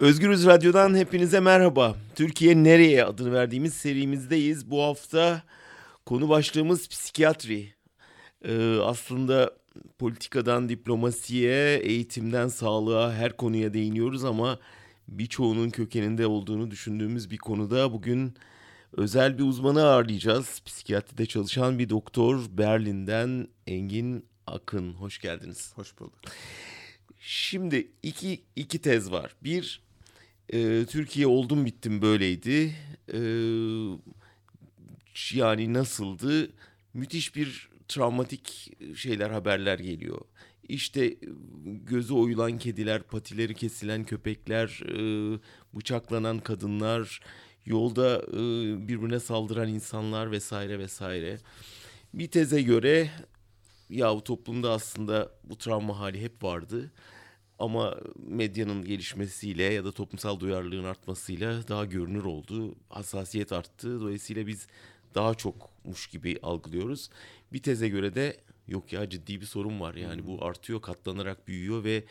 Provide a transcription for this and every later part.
Özgürüz Radyo'dan hepinize merhaba. Türkiye Nereye adını verdiğimiz serimizdeyiz. Bu hafta konu başlığımız psikiyatri. Ee, aslında politikadan diplomasiye, eğitimden sağlığa her konuya değiniyoruz ama birçoğunun kökeninde olduğunu düşündüğümüz bir konuda bugün özel bir uzmanı ağırlayacağız. Psikiyatride çalışan bir doktor Berlin'den Engin Akın. Hoş geldiniz. Hoş bulduk. Şimdi iki, iki tez var. Bir, e, Türkiye oldum bittim böyleydi. E, yani nasıldı? Müthiş bir travmatik şeyler, haberler geliyor. İşte gözü oyulan kediler, patileri kesilen köpekler, e, bıçaklanan kadınlar, yolda e, birbirine saldıran insanlar vesaire vesaire. Bir teze göre ya bu toplumda aslında bu travma hali hep vardı. Ama medyanın gelişmesiyle ya da toplumsal duyarlılığın artmasıyla daha görünür oldu. Hassasiyet arttı. Dolayısıyla biz daha çokmuş gibi algılıyoruz. Bir teze göre de yok ya ciddi bir sorun var. Yani bu artıyor, katlanarak büyüyor ve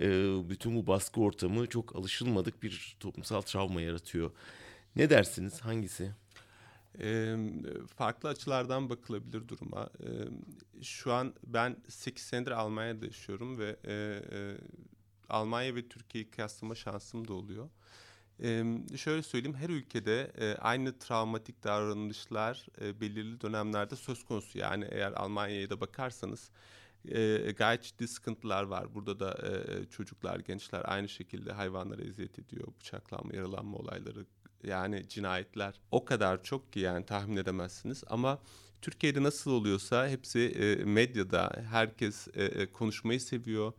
e, bütün bu baskı ortamı çok alışılmadık bir toplumsal travma yaratıyor. Ne dersiniz? Hangisi? E, farklı açılardan bakılabilir duruma. E, şu an ben 8 senedir Almanya'da yaşıyorum ve e, e, Almanya ve Türkiye'yi kıyaslama şansım da oluyor. E, şöyle söyleyeyim her ülkede e, aynı travmatik davranışlar e, belirli dönemlerde söz konusu. Yani eğer Almanya'ya da bakarsanız e, gayet ciddi sıkıntılar var. Burada da e, çocuklar, gençler aynı şekilde hayvanlara eziyet ediyor. Bıçaklanma, yaralanma olayları yani cinayetler o kadar çok ki yani tahmin edemezsiniz. Ama Türkiye'de nasıl oluyorsa hepsi e, medyada herkes e konuşmayı seviyor.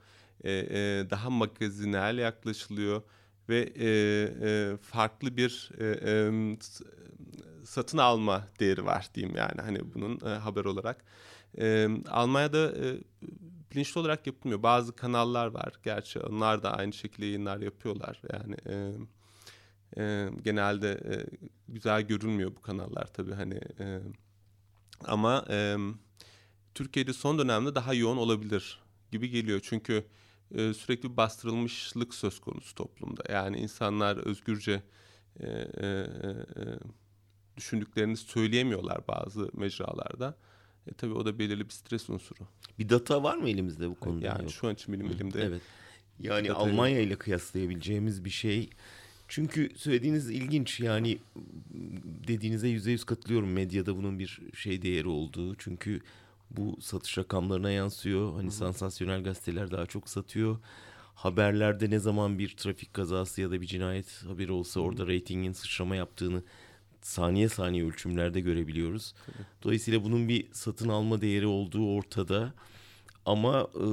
E, e, daha magazinel yaklaşılıyor ve e, farklı bir satın alma değeri var diyeyim yani hani bunun haber olarak. E, Almanya'da e, bilinçli olarak yapılmıyor. Bazı kanallar var gerçi onlar da aynı şekilde yayınlar yapıyorlar yani. Genelde güzel görünmüyor bu kanallar tabii hani ama Türkiye'de son dönemde daha yoğun olabilir gibi geliyor çünkü e, sürekli bir bastırılmışlık söz konusu toplumda yani insanlar özgürce e, e, e, düşündüklerini söyleyemiyorlar bazı mecralarda. E, tabii o da belirli bir stres unsuru. Bir data var mı elimizde bu konuda? Yani Yok. şu an için benim elimde. Evet. Yani Almanya ile kıyaslayabileceğimiz bir şey çünkü söylediğiniz ilginç yani dediğinize yüzde yüz katılıyorum medyada bunun bir şey değeri olduğu. Çünkü bu satış rakamlarına yansıyor. Hani Hı-hı. sansasyonel gazeteler daha çok satıyor. Haberlerde ne zaman bir trafik kazası ya da bir cinayet haberi olsa Hı-hı. orada reytingin sıçrama yaptığını saniye saniye ölçümlerde görebiliyoruz. Tabii. Dolayısıyla bunun bir satın alma değeri olduğu ortada. Ama e,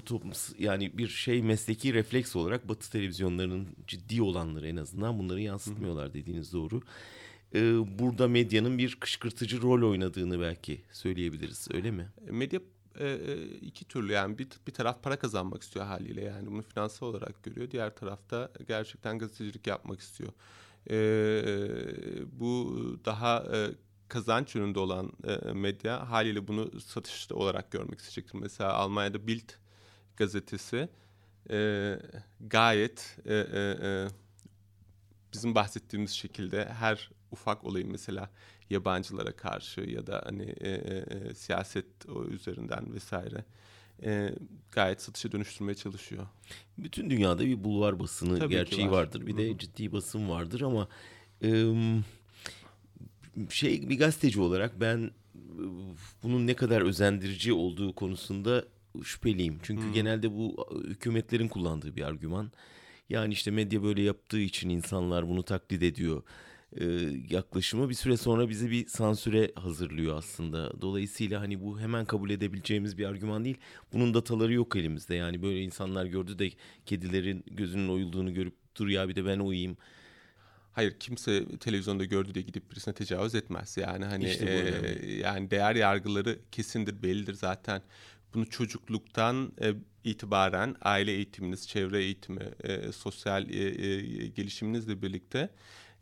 toplum, yani bir şey mesleki refleks olarak Batı televizyonlarının ciddi olanları en azından bunları yansıtmıyorlar dediğiniz doğru. E, burada medyanın bir kışkırtıcı rol oynadığını belki söyleyebiliriz öyle mi? E, medya e, iki türlü yani bir, bir taraf para kazanmak istiyor haliyle yani bunu finansal olarak görüyor. Diğer tarafta gerçekten gazetecilik yapmak istiyor. E, bu daha e, kazanç yönünde olan e, medya haliyle bunu satışta olarak görmek isteyecektir. Mesela Almanya'da Bild gazetesi e, gayet e, e, e, bizim bahsettiğimiz şekilde her ufak olayı mesela yabancılara karşı ya da hani e, e, e siyaset üzerinden vesaire e, gayet satışa dönüştürmeye çalışıyor. Bütün dünyada bir bulvar basını Tabii gerçeği var. vardır. Bir Hı-hı. de ciddi basın vardır ama e, şey bir gazeteci olarak ben bunun ne kadar özendirici olduğu konusunda şüpheliyim. Çünkü hmm. genelde bu hükümetlerin kullandığı bir argüman. Yani işte medya böyle yaptığı için insanlar bunu taklit ediyor ee, yaklaşımı bir süre sonra bizi bir sansüre hazırlıyor aslında. Dolayısıyla hani bu hemen kabul edebileceğimiz bir argüman değil. Bunun dataları yok elimizde. Yani böyle insanlar gördü de kedilerin gözünün oyulduğunu görüp dur ya bir de ben uyuyayım Hayır kimse televizyonda gördü diye gidip birisine tecavüz etmez. Yani hani işte e, yani değer yargıları kesindir, bellidir zaten. Bunu çocukluktan e, itibaren aile eğitiminiz, çevre eğitimi, e, sosyal e, e, gelişiminizle birlikte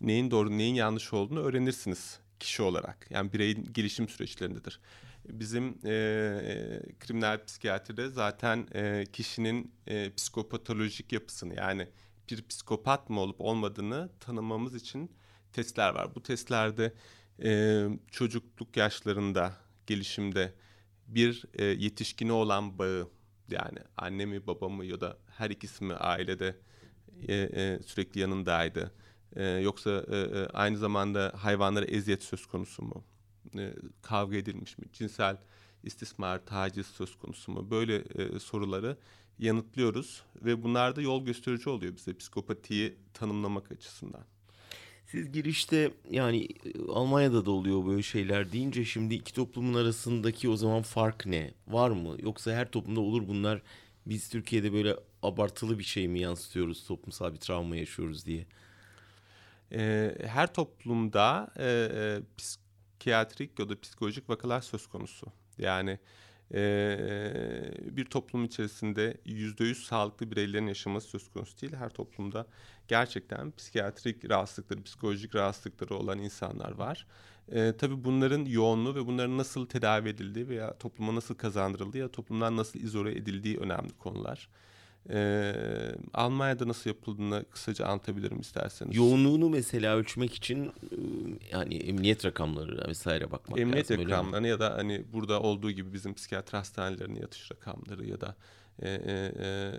neyin doğru, neyin yanlış olduğunu öğrenirsiniz kişi olarak. Yani bireyin gelişim süreçlerindedir. Bizim e, e, kriminal psikiyatride zaten e, kişinin e, psikopatolojik yapısını yani bir psikopat mı olup olmadığını tanımamız için testler var. Bu testlerde e, çocukluk yaşlarında, gelişimde bir e, yetişkine olan bağı yani anne mi baba mı ya da her ikisi mi ailede e, e, sürekli yanındaydı. E, yoksa e, e, aynı zamanda hayvanlara eziyet söz konusu mu? E, kavga edilmiş mi? Cinsel istismar, taciz söz konusu mu? Böyle e, soruları yanıtlıyoruz ve bunlar da yol gösterici oluyor bize psikopatiyi tanımlamak açısından. Siz girişte yani Almanya'da da oluyor böyle şeyler deyince şimdi iki toplumun arasındaki o zaman fark ne? Var mı? Yoksa her toplumda olur bunlar biz Türkiye'de böyle abartılı bir şey mi yansıtıyoruz toplumsal bir travma yaşıyoruz diye? Ee, her toplumda e, e, psikiyatrik ya da psikolojik vakalar söz konusu. Yani e, bir toplum içerisinde yüzde yüz sağlıklı bireylerin yaşaması söz konusu değil. Her toplumda gerçekten psikiyatrik rahatsızlıkları, psikolojik rahatsızlıkları olan insanlar var. E, tabii bunların yoğunluğu ve bunların nasıl tedavi edildiği veya topluma nasıl kazandırıldığı ya toplumdan nasıl izole edildiği önemli konular. Ee, Almanya'da nasıl yapıldığını kısaca anlatabilirim isterseniz. Yoğunluğunu mesela ölçmek için e, yani emniyet rakamları vesaire bakmak emniyet lazım. Emniyet rakamlarını ya da hani burada olduğu gibi bizim psikiyatri hastanelerinin yatış rakamları ya da e, e, e,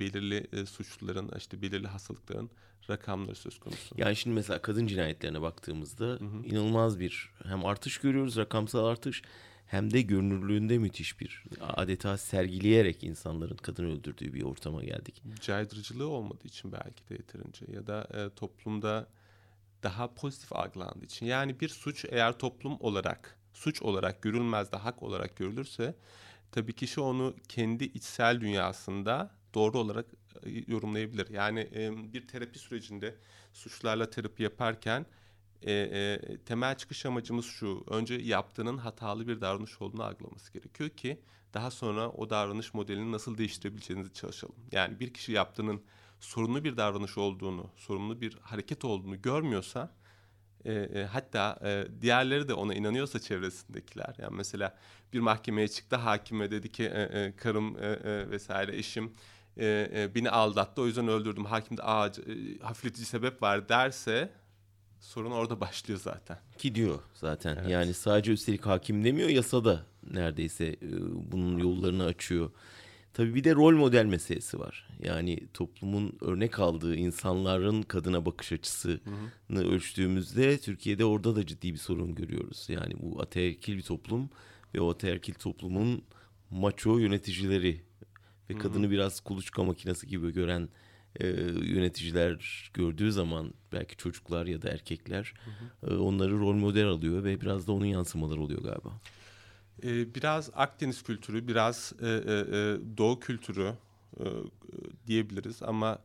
belirli e, suçluların işte belirli hastalıkların rakamları söz konusu. Yani şimdi mesela kadın cinayetlerine baktığımızda hı hı. inanılmaz bir hem artış görüyoruz rakamsal artış hem de görünürlüğünde müthiş bir adeta sergileyerek insanların kadın öldürdüğü bir ortama geldik. Caydırıcılığı olmadığı için belki de yeterince ya da e, toplumda daha pozitif algılandığı için. Yani bir suç eğer toplum olarak suç olarak görülmez de hak olarak görülürse tabii kişi onu kendi içsel dünyasında doğru olarak e, yorumlayabilir. Yani e, bir terapi sürecinde suçlarla terapi yaparken e, e, temel çıkış amacımız şu. Önce yaptığının hatalı bir davranış olduğunu algılaması gerekiyor ki daha sonra o davranış modelini nasıl değiştirebileceğinizi çalışalım. Yani bir kişi yaptığının sorunlu bir davranış olduğunu, sorumlu bir hareket olduğunu görmüyorsa e, e, hatta e, diğerleri de ona inanıyorsa çevresindekiler yani mesela bir mahkemeye çıktı hakime dedi ki e, e, karım e, e, vesaire eşim e, e, beni aldattı o yüzden öldürdüm hakim de Aa, e, hafifletici sebep var derse sorun orada başlıyor zaten. Ki diyor zaten. Evet. Yani sadece üstelik hakim demiyor yasada neredeyse e, bunun yollarını açıyor. Tabii bir de rol model meselesi var. Yani toplumun örnek aldığı insanların kadına bakış açısını hı hı. ölçtüğümüzde Türkiye'de orada da ciddi bir sorun görüyoruz. Yani bu ataerkil bir toplum ve o ataerkil toplumun maço yöneticileri ve hı hı. kadını biraz kuluçka makinesi gibi gören e, yöneticiler gördüğü zaman belki çocuklar ya da erkekler hı hı. E, onları rol model alıyor ve biraz da onun yansımaları oluyor galiba. E, biraz Akdeniz kültürü, biraz e, e, e Doğu kültürü e, diyebiliriz ama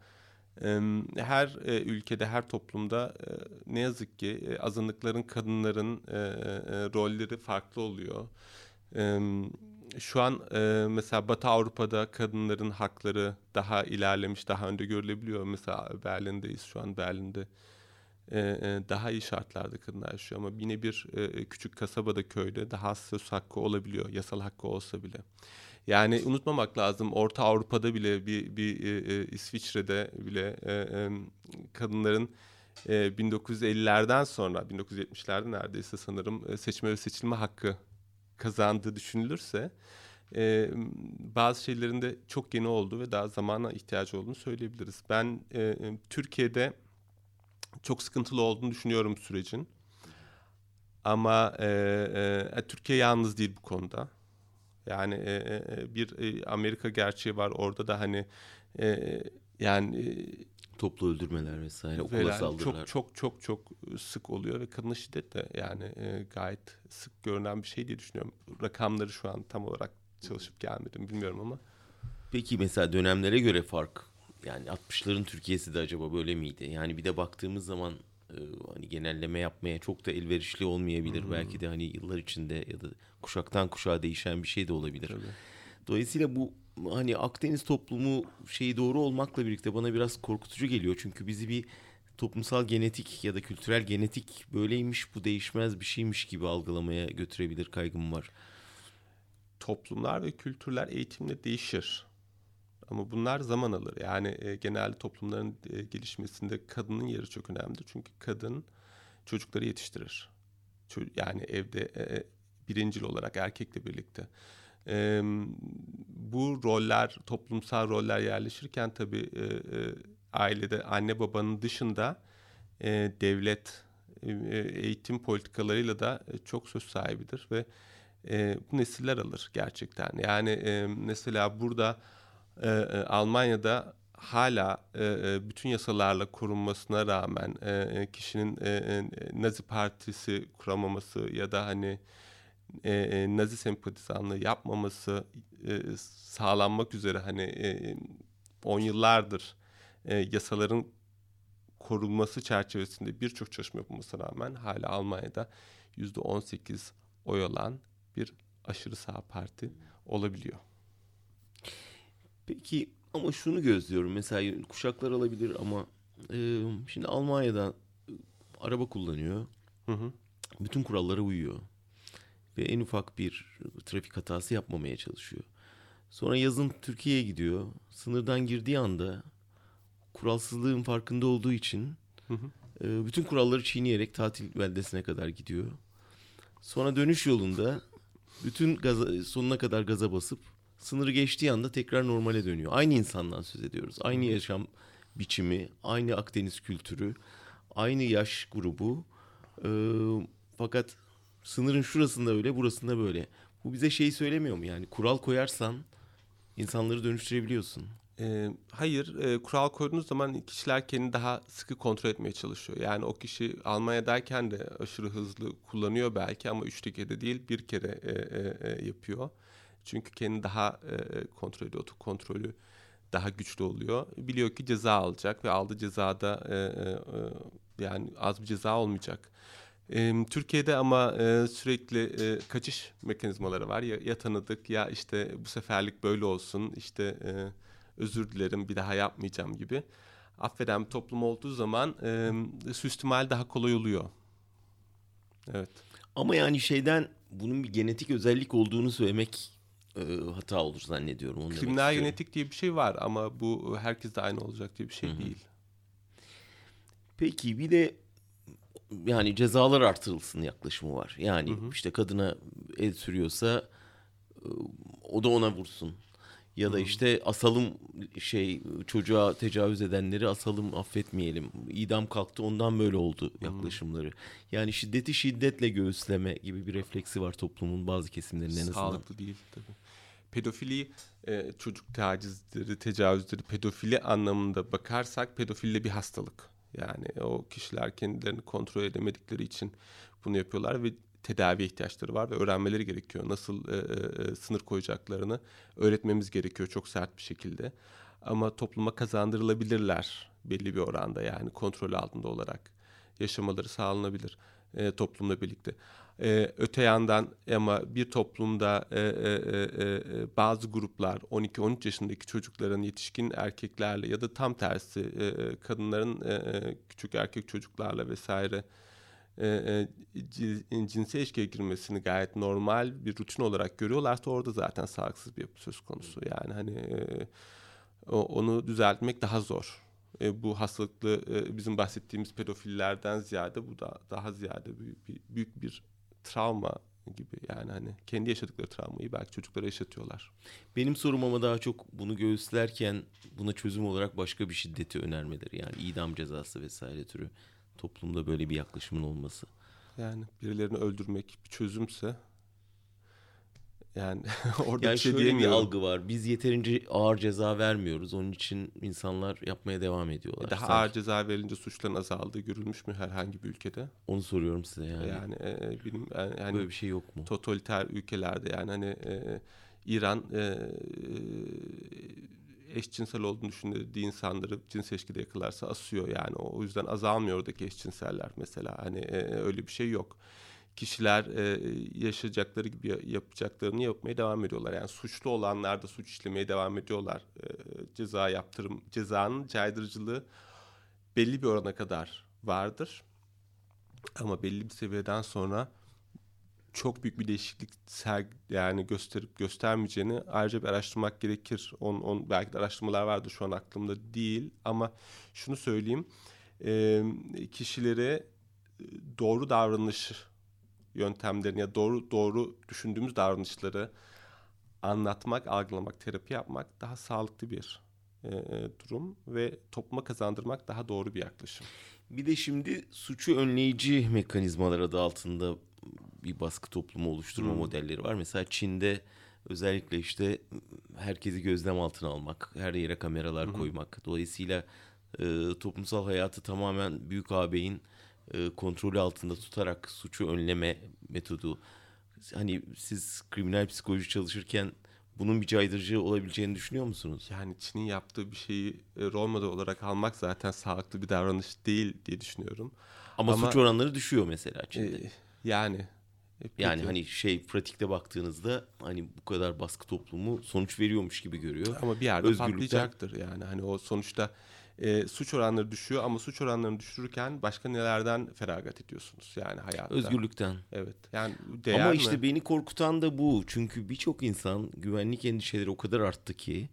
e, her e, ülkede, her toplumda e, ne yazık ki e, azınlıkların, kadınların e, e, rolleri farklı oluyor. E, şu an e, mesela Batı Avrupa'da kadınların hakları daha ilerlemiş, daha önde görülebiliyor. Mesela Berlin'deyiz şu an Berlin'de. E, e, daha iyi şartlarda kadınlar yaşıyor ama yine bir e, küçük kasabada köyde daha söz hakkı olabiliyor yasal hakkı olsa bile. Yani unutmamak lazım Orta Avrupa'da bile bir, bir e, e İsviçre'de bile e, e, kadınların e, 1950'lerden sonra 1970'lerde neredeyse sanırım e, seçme ve seçilme hakkı kazandığı düşünülürse e, bazı şeylerin de çok yeni olduğu ve daha zamana ihtiyacı olduğunu söyleyebiliriz. Ben e, Türkiye'de çok sıkıntılı olduğunu düşünüyorum sürecin. Ama e, e, Türkiye yalnız değil bu konuda. Yani e, e, bir e, Amerika gerçeği var orada da hani e, yani e, toplu öldürmeler vesaire okula saldırılar. Çok çok çok çok sık oluyor ve kadına şiddet de yani e, gayet sık görünen bir şey diye düşünüyorum. Rakamları şu an tam olarak çalışıp gelmedim bilmiyorum ama. Peki mesela dönemlere göre fark yani 60'ların Türkiye'si de acaba böyle miydi? Yani bir de baktığımız zaman e, hani genelleme yapmaya çok da elverişli olmayabilir. Hmm. Belki de hani yıllar içinde ya da kuşaktan kuşağa değişen bir şey de olabilir. Tabii. Dolayısıyla bu hani Akdeniz toplumu şeyi doğru olmakla birlikte bana biraz korkutucu geliyor. Çünkü bizi bir toplumsal genetik ya da kültürel genetik böyleymiş bu değişmez bir şeymiş gibi algılamaya götürebilir kaygım var. Toplumlar ve kültürler eğitimle değişir. Ama bunlar zaman alır. Yani e, genelde toplumların e, gelişmesinde kadının yeri çok önemlidir. Çünkü kadın çocukları yetiştirir. Ço- yani evde e, birincil olarak erkekle birlikte. E, bu roller, toplumsal roller yerleşirken tabii e, e, ailede anne babanın dışında e, devlet e, eğitim politikalarıyla da çok söz sahibidir ve e, bu nesiller alır gerçekten. Yani e, mesela burada e, Almanya'da hala e, bütün yasalarla korunmasına rağmen e, kişinin e, Nazi Partisi kuramaması ya da hani e, e, Nazi sempatizanlığı yapmaması e, sağlanmak üzere hani e, on yıllardır e, yasaların korunması çerçevesinde birçok çalışma yapılmasına rağmen hala Almanya'da yüzde on sekiz oy alan bir aşırı sağ parti olabiliyor. Peki ama şunu gözlüyorum mesela kuşaklar alabilir ama e, şimdi Almanya'da e, araba kullanıyor. Hı hı. Bütün kurallara uyuyor. Ve en ufak bir trafik hatası yapmamaya çalışıyor. Sonra yazın Türkiye'ye gidiyor. Sınırdan girdiği anda kuralsızlığın farkında olduğu için hı hı. E, bütün kuralları çiğneyerek tatil beldesine kadar gidiyor. Sonra dönüş yolunda bütün gaza, sonuna kadar gaza basıp sınırı geçtiği anda tekrar normale dönüyor. Aynı insandan söz ediyoruz. Aynı yaşam biçimi, aynı Akdeniz kültürü, aynı yaş grubu. Ee, fakat sınırın şurasında öyle, burasında böyle. Bu bize şeyi söylemiyor mu? Yani kural koyarsan insanları dönüştürebiliyorsun. E, hayır, e, kural koyduğunuz zaman kişiler kendini daha sıkı kontrol etmeye çalışıyor. Yani o kişi Almanya'dayken de aşırı hızlı kullanıyor belki ama üç kere değil bir kere e, e, e, yapıyor. Çünkü kendini daha e, kontrol ediyor, kontrolü daha güçlü oluyor. Biliyor ki ceza alacak ve aldığı cezada e, e, e, yani az bir ceza olmayacak. E, Türkiye'de ama e, sürekli e, kaçış mekanizmaları var. Ya, ya tanıdık ya işte bu seferlik böyle olsun işte e, özür dilerim bir daha yapmayacağım gibi. Affeden bir toplum olduğu zaman e, suistimal daha kolay oluyor. Evet. Ama yani şeyden bunun bir genetik özellik olduğunu söylemek e, hata olur zannediyorum. Onu Kriminal genetik diye bir şey var ama bu herkes de aynı olacak diye bir şey Hı-hı. değil. Peki bir de yani cezalar artırılsın yaklaşımı var. Yani Hı-hı. işte kadına el sürüyorsa e, o da ona vursun. Ya da işte asalım şey çocuğa tecavüz edenleri asalım affetmeyelim. İdam kalktı ondan böyle oldu yaklaşımları. Yani şiddeti şiddetle göğüsleme gibi bir refleksi var toplumun bazı kesimlerinin en azından. Sağlıklı değil tabii. Pedofili e, çocuk tacizleri, tecavüzleri pedofili anlamında bakarsak pedofille bir hastalık. Yani o kişiler kendilerini kontrol edemedikleri için bunu yapıyorlar ve tedavi ihtiyaçları var ve öğrenmeleri gerekiyor. Nasıl e, e, e, sınır koyacaklarını öğretmemiz gerekiyor çok sert bir şekilde. Ama topluma kazandırılabilirler belli bir oranda yani kontrol altında olarak yaşamaları sağlanabilir e, toplumla birlikte. E, öte yandan ama bir toplumda e, e, e, e bazı gruplar 12-13 yaşındaki çocukların yetişkin erkeklerle ya da tam tersi e, kadınların e, küçük erkek çocuklarla vesaire e, e, cinsel ilişkiye girmesini gayet normal bir rutin olarak görüyorlarsa orada zaten sağlıksız bir yapı söz konusu. Yani hani e, onu düzeltmek daha zor. E, bu hastalıklı e, bizim bahsettiğimiz pedofillerden ziyade bu da daha ziyade büyük bir, büyük bir travma gibi yani hani kendi yaşadıkları travmayı belki çocuklara yaşatıyorlar. Benim sorum ama daha çok bunu göğüslerken buna çözüm olarak başka bir şiddeti önermeleri yani idam cezası vesaire türü toplumda böyle bir yaklaşımın olması. Yani birilerini öldürmek bir çözümse yani orada yani bir şey şöyle bir algı var. Biz yeterince ağır ceza vermiyoruz. Onun için insanlar yapmaya devam ediyorlar. Daha Sanki. ağır ceza verilince suçların azaldığı görülmüş mü herhangi bir ülkede? Onu soruyorum size yani. Yani e, benim yani, yani böyle bir şey yok mu? Totaliter ülkelerde yani hani e, İran e, eşcinsel olduğunu düşündüğü insanları cins ilişkide yakalarsa asıyor yani. O yüzden azalmıyor oradaki eşcinseller mesela. Hani e, öyle bir şey yok. Kişiler e, yaşayacakları gibi yapacaklarını yapmaya devam ediyorlar. Yani suçlu olanlar da suç işlemeye devam ediyorlar. E, ceza yaptırım, cezanın caydırıcılığı belli bir orana kadar vardır. Ama belli bir seviyeden sonra çok büyük bir değişiklik serg yani gösterip göstermeyeceğini ayrıca bir araştırmak gerekir. On, on belki de araştırmalar vardı şu an aklımda değil ama şunu söyleyeyim. E, kişilere doğru davranış yöntemlerini ya doğru doğru düşündüğümüz davranışları anlatmak, algılamak, terapi yapmak daha sağlıklı bir e, durum ve topluma kazandırmak daha doğru bir yaklaşım. Bir de şimdi suçu önleyici mekanizmalar adı altında bir baskı toplumu oluşturma hmm. modelleri var. Mesela Çin'de özellikle işte herkesi gözlem altına almak, her yere kameralar hmm. koymak. Dolayısıyla e, toplumsal hayatı tamamen büyük ağabeyin e, kontrolü altında tutarak suçu önleme metodu. Hani siz kriminal psikoloji çalışırken bunun bir caydırıcı olabileceğini düşünüyor musunuz? Yani Çin'in yaptığı bir şeyi e, rol model olarak almak zaten sağlıklı bir davranış değil diye düşünüyorum. Ama, Ama suç oranları düşüyor mesela Çin'de. E, yani e, Peki. Yani hani şey pratikte baktığınızda hani bu kadar baskı toplumu sonuç veriyormuş gibi görüyor. Ama bir yerde patlayacaktır yani hani o sonuçta e, suç oranları düşüyor ama suç oranlarını düşürürken başka nelerden feragat ediyorsunuz yani hayatta. Özgürlükten. Evet. Yani değer Ama mi? işte beni korkutan da bu. Çünkü birçok insan güvenlik endişeleri o kadar arttı ki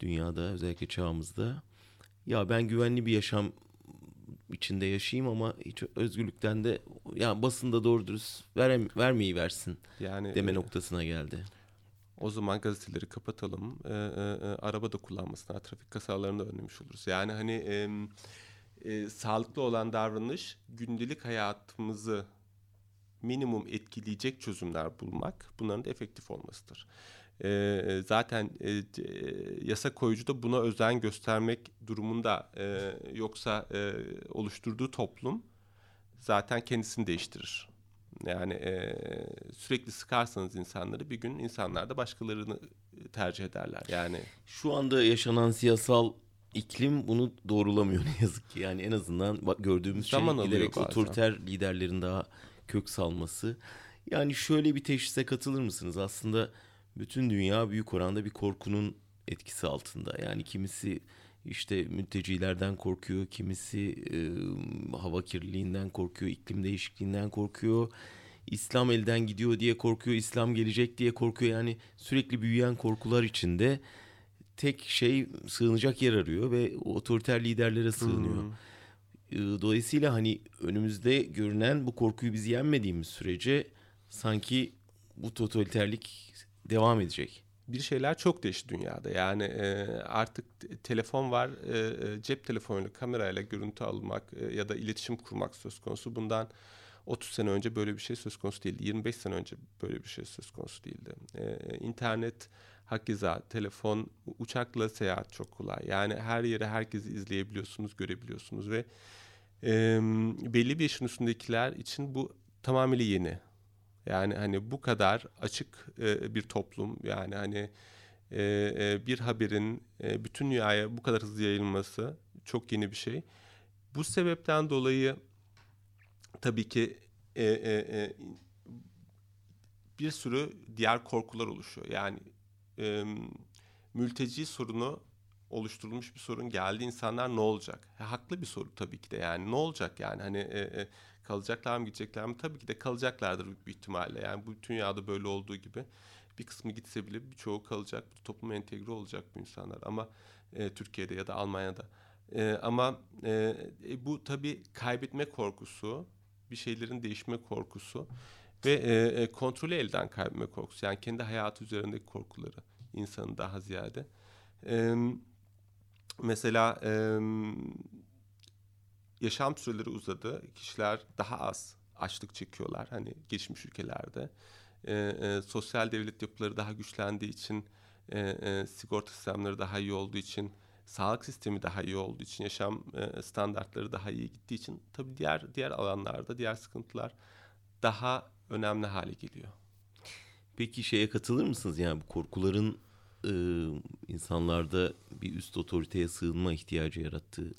dünyada özellikle çağımızda. Ya ben güvenli bir yaşam içinde yaşayayım ama hiç özgürlükten de ya basında doğru dürüst verem, vermeyi versin yani, deme e, noktasına geldi. O zaman gazeteleri kapatalım. E, e, e, araba da kullanmasınlar. Trafik kazalarını da önlemiş oluruz. Yani hani e, e, sağlıklı olan davranış gündelik hayatımızı minimum etkileyecek çözümler bulmak bunların da efektif olmasıdır. E, zaten e, yasa koyucu da buna özen göstermek durumunda e, yoksa e, oluşturduğu toplum zaten kendisini değiştirir. Yani e, sürekli sıkarsanız insanları bir gün insanlar da başkalarını tercih ederler. Yani şu anda yaşanan siyasal iklim bunu doğrulamıyor ne yazık ki. Yani en azından gördüğümüz şey Zaman şey giderek otoriter liderlerin daha kök salması. Yani şöyle bir teşhise katılır mısınız? Aslında bütün dünya büyük oranda bir korkunun etkisi altında. Yani kimisi işte mültecilerden korkuyor, kimisi e, hava kirliliğinden korkuyor, iklim değişikliğinden korkuyor. İslam elden gidiyor diye korkuyor, İslam gelecek diye korkuyor. Yani sürekli büyüyen korkular içinde tek şey sığınacak yer arıyor ve otoriter liderlere sığınıyor. Hmm. Dolayısıyla hani önümüzde görünen bu korkuyu biz yenmediğimiz sürece sanki bu totaliterlik devam edecek bir şeyler çok değişti dünyada. Yani e, artık telefon var, e, e, cep telefonuyla, kamerayla görüntü almak e, ya da iletişim kurmak söz konusu. Bundan 30 sene önce böyle bir şey söz konusu değildi. 25 sene önce böyle bir şey söz konusu değildi. E, internet, hakeza, telefon, uçakla seyahat çok kolay. Yani her yere herkesi izleyebiliyorsunuz, görebiliyorsunuz ve e, belli bir yaşın üstündekiler için bu tamamıyla yeni. Yani hani bu kadar açık e, bir toplum yani hani e, e, bir haberin bütün dünyaya bu kadar hızlı yayılması çok yeni bir şey. Bu sebepten dolayı tabii ki bir sürü diğer korkular oluşuyor. Yani mülteci sorunu oluşturulmuş bir sorun geldi insanlar ne olacak? Ha, haklı bir soru tabii ki de yani ne olacak yani hani Kalacaklar mı gidecekler mi? Tabii ki de kalacaklardır büyük bir ihtimalle. Yani bu dünyada böyle olduğu gibi bir kısmı gitse bile birçoğu kalacak. Bu topluma entegre olacak bu insanlar. Ama e, Türkiye'de ya da Almanya'da. E, ama e, e, bu tabii kaybetme korkusu, bir şeylerin değişme korkusu ve e, e, kontrolü elden kaybetme korkusu. Yani kendi hayatı üzerindeki korkuları insanın daha ziyade. E, mesela e, yaşam süreleri uzadı. Kişiler daha az açlık çekiyorlar hani gelişmiş ülkelerde. E, e, sosyal devlet yapıları daha güçlendiği için, e, e, sigorta sistemleri daha iyi olduğu için, sağlık sistemi daha iyi olduğu için, yaşam e, standartları daha iyi gittiği için tabii diğer diğer alanlarda diğer sıkıntılar daha önemli hale geliyor. Peki şeye katılır mısınız? Yani bu korkuların e, insanlarda bir üst otoriteye sığınma ihtiyacı yarattığı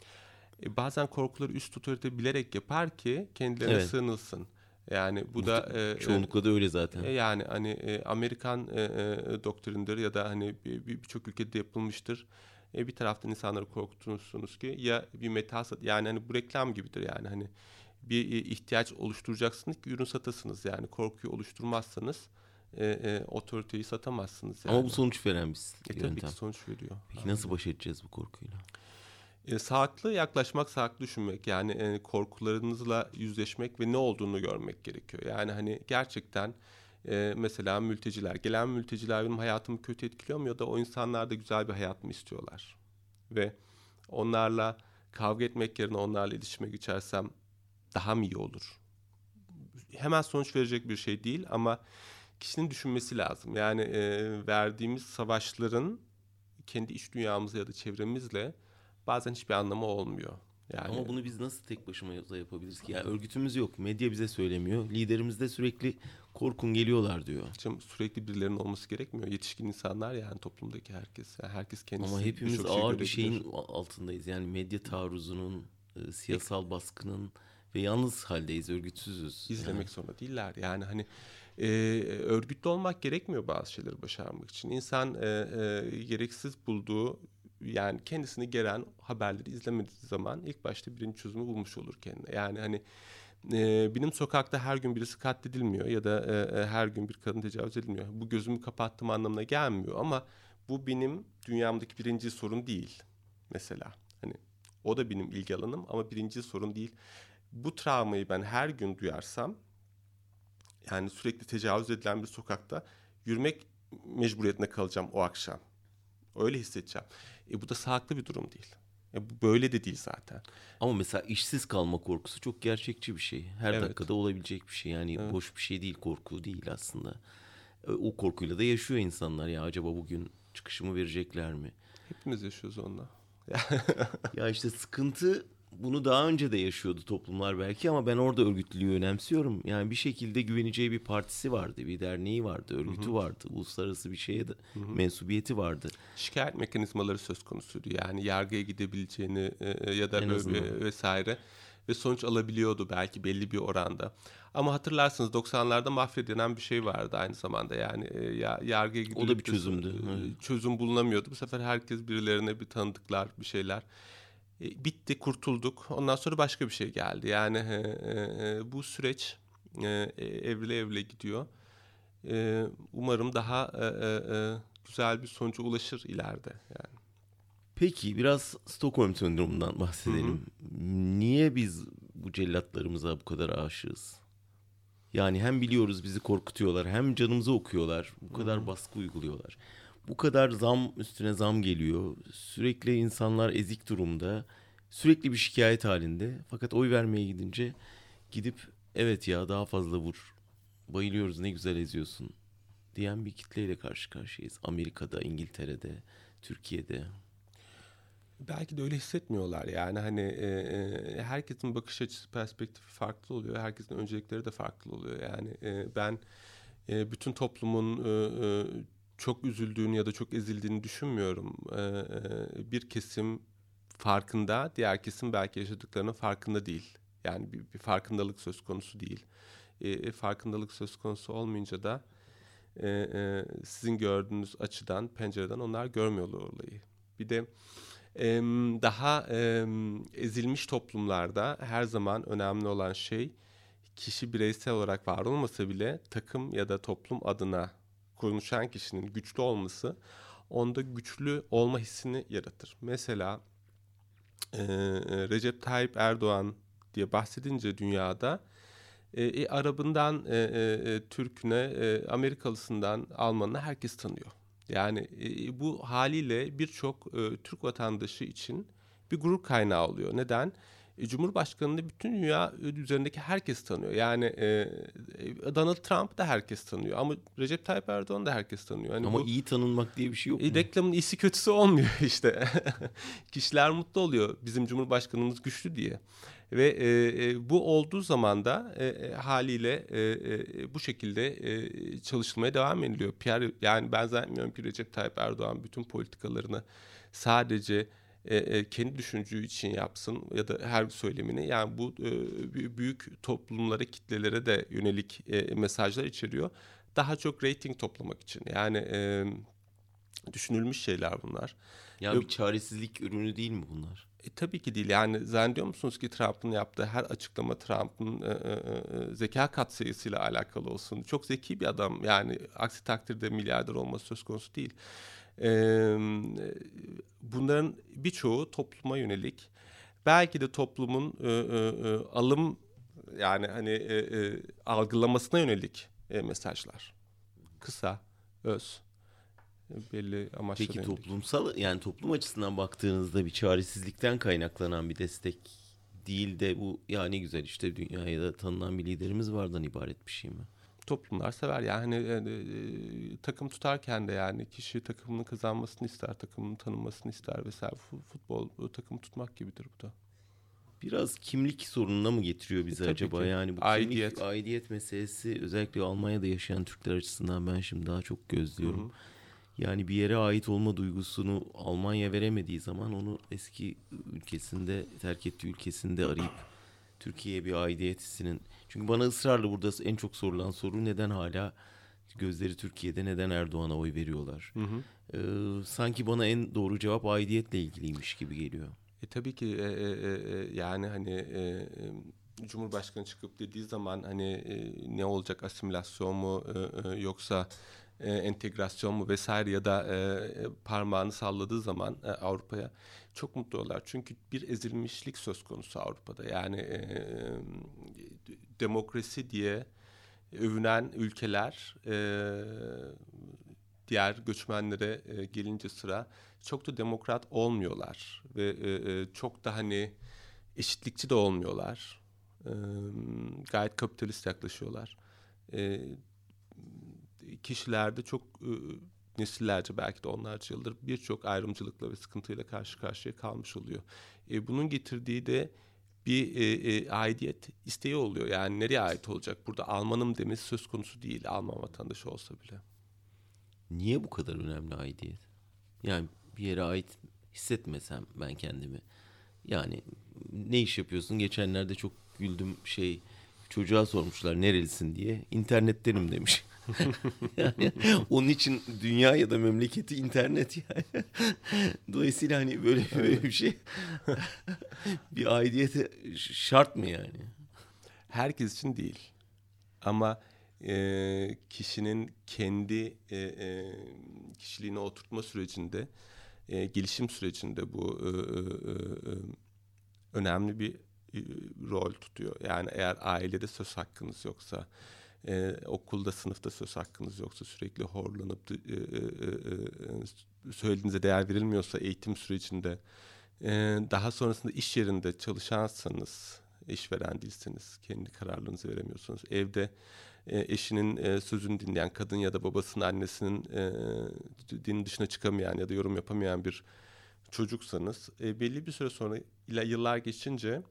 e, bazen korkuları üst otorite bilerek yapar ki kendilerine evet. sığınılsın. Yani bu Muht- da e, çoğunlukla da öyle zaten. E, yani hani e, Amerikan e, e, doktrindir ya da hani birçok bir, bir ülkede yapılmıştır. E, bir taraftan insanları korkutursunuz ki ya bir metasat yani hani bu reklam gibidir yani hani bir e, ihtiyaç oluşturacaksınız ki ürün satasınız. Yani korkuyu oluşturmazsanız e, e, otoriteyi satamazsınız. Yani. Ama bu sonuç veren bir e, tabii yöntem. ki sonuç veriyor. Peki nasıl baş edeceğiz bu korkuyla? E, sağlıklı yaklaşmak, sağlıklı düşünmek. Yani e, korkularınızla yüzleşmek ve ne olduğunu görmek gerekiyor. Yani hani gerçekten e, mesela mülteciler, gelen mülteciler benim hayatımı kötü etkiliyor mu ya da o insanlar da güzel bir hayat mı istiyorlar? Ve onlarla kavga etmek yerine onlarla iletişime geçersem daha mı iyi olur? Hemen sonuç verecek bir şey değil ama kişinin düşünmesi lazım. Yani e, verdiğimiz savaşların kendi iç dünyamızla ya da çevremizle bazen hiçbir anlamı olmuyor. Yani Ama bunu biz nasıl tek başımıza yapabiliriz ki? Yani örgütümüz yok. Medya bize söylemiyor. Liderimiz de sürekli korkun geliyorlar diyor. Canım sürekli birilerinin olması gerekmiyor. Yetişkin insanlar yani toplumdaki herkes. Yani herkes kendisi. Ama hepimiz şey ağır bir görebilir. şeyin altındayız. Yani medya taarruzunun, e, siyasal baskının ve yalnız haldeyiz, örgütsüzüz. izlemek zorunda değiller. Yani hani e, örgütlü olmak gerekmiyor bazı şeyleri başarmak için. İnsan e, e, gereksiz bulduğu yani kendisini geren haberleri izlemediği zaman ilk başta birinci çözümü bulmuş olur kendine. Yani hani e, benim sokakta her gün birisi katledilmiyor ya da e, e, her gün bir kadın tecavüz edilmiyor. Bu gözümü kapattığım anlamına gelmiyor ama bu benim dünyamdaki birinci sorun değil mesela. Hani o da benim ilgi alanım ama birinci sorun değil. Bu travmayı ben her gün duyarsam yani sürekli tecavüz edilen bir sokakta yürümek mecburiyetinde kalacağım o akşam. Öyle hissedeceğim. E bu da sağlıklı bir durum değil. E bu böyle de değil zaten. Ama mesela işsiz kalma korkusu çok gerçekçi bir şey. Her Evet. dakikada olabilecek bir şey. Yani Evet. boş bir şey değil, korku değil aslında. E, O korkuyla da yaşıyor insanlar ya acaba bugün çıkışımı verecekler mi? Hepimiz yaşıyoruz onunla. Ya işte sıkıntı bunu daha önce de yaşıyordu toplumlar belki ama ben orada örgütlülüğü önemsiyorum. Yani bir şekilde güveneceği bir partisi vardı, bir derneği vardı, örgütü vardı, uluslararası bir şeye de mensubiyeti vardı. Şikayet mekanizmaları söz konusuydu. Yani yargıya gidebileceğini e, ya da En böyle azından. vesaire ve sonuç alabiliyordu belki belli bir oranda. Ama hatırlarsınız 90'larda mafya denen bir şey vardı aynı zamanda. Yani e, ya, yargıya O da bir çözümdü, e. Çözüm bulunamıyordu. Bu sefer herkes birilerine bir tanıdıklar bir şeyler. E, bitti, kurtulduk. Ondan sonra başka bir şey geldi. Yani e, e, e, bu süreç e, e, evrile evrile gidiyor. E, umarım daha e, e, e, güzel bir sonuca ulaşır ileride. Yani. Peki biraz Stockholm sendromundan bahsedelim. Niye biz bu cellatlarımıza bu kadar aşığız? Yani hem biliyoruz bizi korkutuyorlar hem canımızı okuyorlar. Bu kadar baskı uyguluyorlar. Bu kadar zam üstüne zam geliyor. Sürekli insanlar ezik durumda. Sürekli bir şikayet halinde. Fakat oy vermeye gidince gidip evet ya daha fazla vur. Bayılıyoruz ne güzel eziyorsun diyen bir kitleyle karşı karşıyayız. Amerika'da, İngiltere'de, Türkiye'de. Belki de öyle hissetmiyorlar yani hani e, e, herkesin bakış açısı perspektifi farklı oluyor herkesin öncelikleri de farklı oluyor yani e, ben e, bütün toplumun e, e, çok üzüldüğünü ya da çok ezildiğini düşünmüyorum. E, e, bir kesim farkında diğer kesim belki yaşadıklarının farkında değil. Yani bir, bir farkındalık söz konusu değil. E, e, farkındalık söz konusu olmayınca da sizin gördüğünüz açıdan pencereden onlar görmüyorlar olayı. Bir de daha ezilmiş toplumlarda her zaman önemli olan şey kişi bireysel olarak var olmasa bile takım ya da toplum adına konuşan kişinin güçlü olması onda güçlü olma hissini yaratır. Mesela e, e, Recep Tayyip Erdoğan diye bahsedince dünyada e, e, Arabından e, e, e, Türk'üne, e, Amerikalısından Almanına herkes tanıyor. Yani e, bu haliyle birçok e, Türk vatandaşı için bir gurur kaynağı oluyor. Neden? E, Cumhurbaşkanı'nı bütün dünya üzerindeki herkes tanıyor. Yani e, e, Donald Trump da herkes tanıyor ama Recep Tayyip Erdoğan da herkes tanıyor. Hani Ama bu- iyi tanınmak diye bir şey yok mu? e, reklamın iyisi kötüsü olmuyor işte. Kişiler mutlu oluyor bizim Cumhurbaşkanımız güçlü diye. Ve e, e, bu olduğu zaman da e, e, haliyle e, e, bu şekilde e, çalışılmaya devam ediliyor. PR, yani ben zannetmiyorum ki Recep Tayyip Erdoğan bütün politikalarını sadece e, e, kendi düşündüğü için yapsın ya da her söylemini. Yani bu e, bü- büyük toplumlara, kitlelere de yönelik e, mesajlar içeriyor. Daha çok reyting toplamak için. Yani e, düşünülmüş şeyler bunlar. Ya bir çaresizlik ürünü değil mi bunlar? E, tabii ki değil. Yani zannediyor musunuz ki Trump'ın yaptığı her açıklama Trump'ın e, e, e, zeka katsayısıyla alakalı olsun? Çok zeki bir adam. Yani aksi takdirde milyarder olması söz konusu değil. Bunların birçoğu topluma yönelik. Belki de toplumun e, e, e, alım yani hani algılamasına yönelik mesajlar. Kısa, öz belli amaçlara Peki yönelik. toplumsal yani toplum açısından baktığınızda bir çaresizlikten kaynaklanan bir destek değil de bu ya ne güzel işte dünyaya da tanınan bir liderimiz vardan ibaret bir şey mi? Toplumlar sever yani e, e, takım tutarken de yani kişi takımını kazanmasını ister, takımını tanınmasını ister vesaire. Fu- Futbol e, takım tutmak gibidir bu da. Biraz kimlik sorununa mı getiriyor bizi E, acaba? ki. Yani bu Aidiyet. kimlik, aidiyet meselesi özellikle Almanya'da yaşayan Türkler açısından ben şimdi daha çok gözlüyorum. Hı hı. Yani bir yere ait olma duygusunu Almanya veremediği zaman onu eski ülkesinde terk ettiği ülkesinde arayıp Türkiye'ye bir aidiyet hissinin. Çünkü bana ısrarla burada en çok sorulan soru neden hala gözleri Türkiye'de neden Erdoğan'a oy veriyorlar? Hı hı. Ee, sanki bana en doğru cevap aidiyetle ilgiliymiş gibi geliyor. E tabii ki e, e, e, e, yani hani e, e, Cumhurbaşkanı çıkıp dediği zaman hani e, ne olacak asimilasyon mu e, e, yoksa e, entegrasyon mu vesaire ya da e, e, parmağını salladığı zaman e, Avrupa'ya çok mutlu olurlar. Çünkü bir ezilmişlik söz konusu Avrupa'da. Yani e, demokrasi diye övünen ülkeler e, diğer göçmenlere e, gelince sıra çok da demokrat olmuyorlar ve e, çok da hani eşitlikçi de olmuyorlar. E, gayet kapitalist yaklaşıyorlar. E, kişilerde çok e, nesillerce belki de onlarca yıldır birçok ayrımcılıkla ve sıkıntıyla karşı karşıya kalmış oluyor. E, bunun getirdiği de bir e, e, aidiyet isteği oluyor. Yani nereye ait olacak? Burada Almanım demesi söz konusu değil. Alman vatandaşı olsa bile. Niye bu kadar önemli aidiyet? Yani bir yere ait hissetmesem ben kendimi. Yani ne iş yapıyorsun? Geçenlerde çok güldüm şey çocuğa sormuşlar nerelisin diye. İnternettenim demiş. yani onun için dünya ya da memleketi internet yani. Dolayısıyla hani böyle, böyle bir şey bir aidiyete şart mı yani? Herkes için değil. Ama e, kişinin kendi e, e, kişiliğini oturtma sürecinde, e, gelişim sürecinde bu e, e, e, önemli bir e, rol tutuyor. Yani eğer ailede söz hakkınız yoksa, e, okulda, sınıfta söz hakkınız yoksa, sürekli horlanıp e, e, e, söylediğinize değer verilmiyorsa eğitim sürecinde, e, daha sonrasında iş yerinde çalışansanız, işveren değilseniz, kendi kararlarınızı veremiyorsunuz. Evde e, eşinin e, sözünü dinleyen kadın ya da babasının, annesinin e, din dışına çıkamayan ya da yorum yapamayan bir çocuksanız e, belli bir süre sonra ile yıllar geçince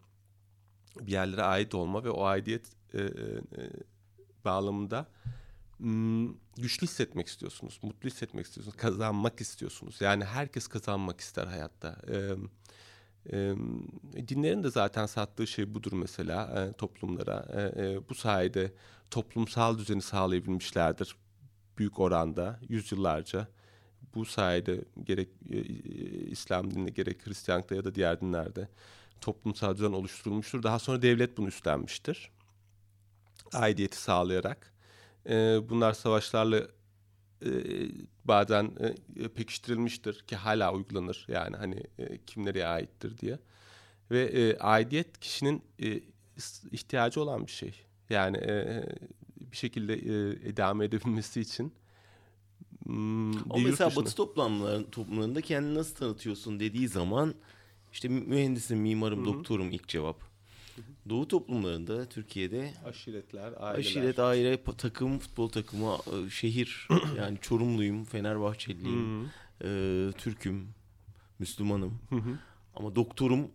bir yerlere ait olma ve o aidiyet e, e, bağlamında güçlü hissetmek istiyorsunuz, mutlu hissetmek istiyorsunuz, kazanmak istiyorsunuz. Yani herkes kazanmak ister hayatta. Dinlerin de zaten sattığı şey budur mesela e, toplumlara. E, e, bu sayede toplumsal düzeni sağlayabilmişlerdir büyük oranda yüzyıllarca. Bu sayede gerek İslam dininde gerek Hristiyanlıkta ya da diğer dinlerde toplumsal düzen oluşturulmuştur. Daha sonra devlet bunu üstlenmiştir. Aidiyeti sağlayarak. E, bunlar savaşlarla e, bazen e, pekiştirilmiştir ki hala uygulanır. Yani hani e, kim nereye aittir diye. Ve e, aidiyet kişinin e, ihtiyacı olan bir şey. Yani e, bir şekilde e, idame edebilmesi için hmm, Ama mesela dışına- Batı toplumlarında, toplumlarında kendini nasıl tanıtıyorsun dediği zaman işte mühendisim, mimarım, doktorum ilk cevap. Doğu toplumlarında Türkiye'de aşiretler, aileler. aşiret, aile, takım, futbol takımı, şehir yani Çorumluyum, Fenerbahçeliyim, e, Türk'üm, Müslümanım. Ama doktorum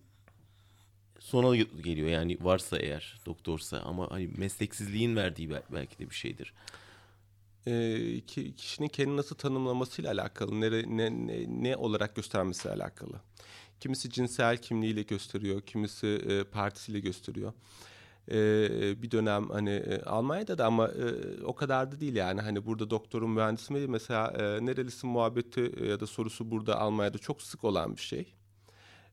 sona geliyor yani varsa eğer doktorsa ama hani mesleksizliğin verdiği bel- belki de bir şeydir. e, ki, kişinin kendini nasıl tanımlamasıyla alakalı, nere, ne, ne, ne olarak göstermesiyle alakalı. Kimisi cinsel kimliğiyle gösteriyor, kimisi e, partisiyle gösteriyor. E, bir dönem hani e, Almanya'da da ama e, o kadar da değil yani hani burada doktorum mühendisim değil mesela e, nerelisin muhabbeti e, ya da sorusu burada Almanya'da çok sık olan bir şey.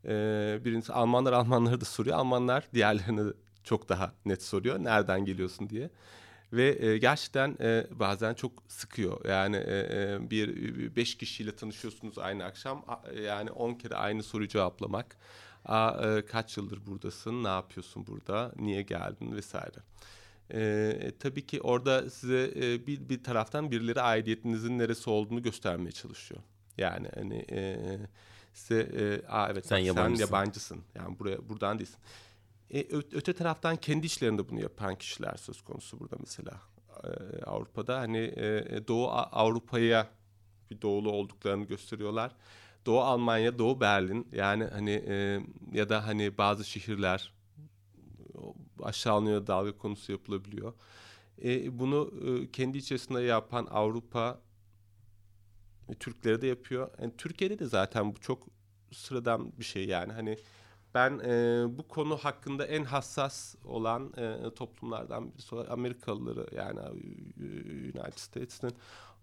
Ee, birincisi Almanlar Almanları da soruyor. Almanlar diğerlerini çok daha net soruyor. Nereden geliyorsun diye. Ve e, gerçekten e, bazen çok sıkıyor. Yani e, e bir beş kişiyle tanışıyorsunuz aynı akşam. Yani on kere aynı soruyu cevaplamak. Aa, e, kaç yıldır buradasın? Ne yapıyorsun burada? Niye geldin? Vesaire. E, e, tabii ki orada size e, bir, bir taraftan birileri aidiyetinizin neresi olduğunu göstermeye çalışıyor. Yani hani e, size e, Aa, evet sen, sen yabancısın. Yani buraya buradan değilsin. E, öte taraftan kendi işlerinde bunu yapan kişiler söz konusu burada mesela e, Avrupa'da. Hani e, Doğu Avrupa'ya bir doğulu olduklarını gösteriyorlar. Doğu Almanya, Doğu Berlin yani hani e, ya da hani bazı şehirler aşağılanıyor dalga konusu yapılabiliyor. E, bunu e, kendi içerisinde yapan Avrupa e, Türkleri de yapıyor. Yani Türkiye'de de zaten bu çok sıradan bir şey yani hani ben e, bu konu hakkında en hassas olan e, toplumlardan birisi Amerikalıları yani United States'in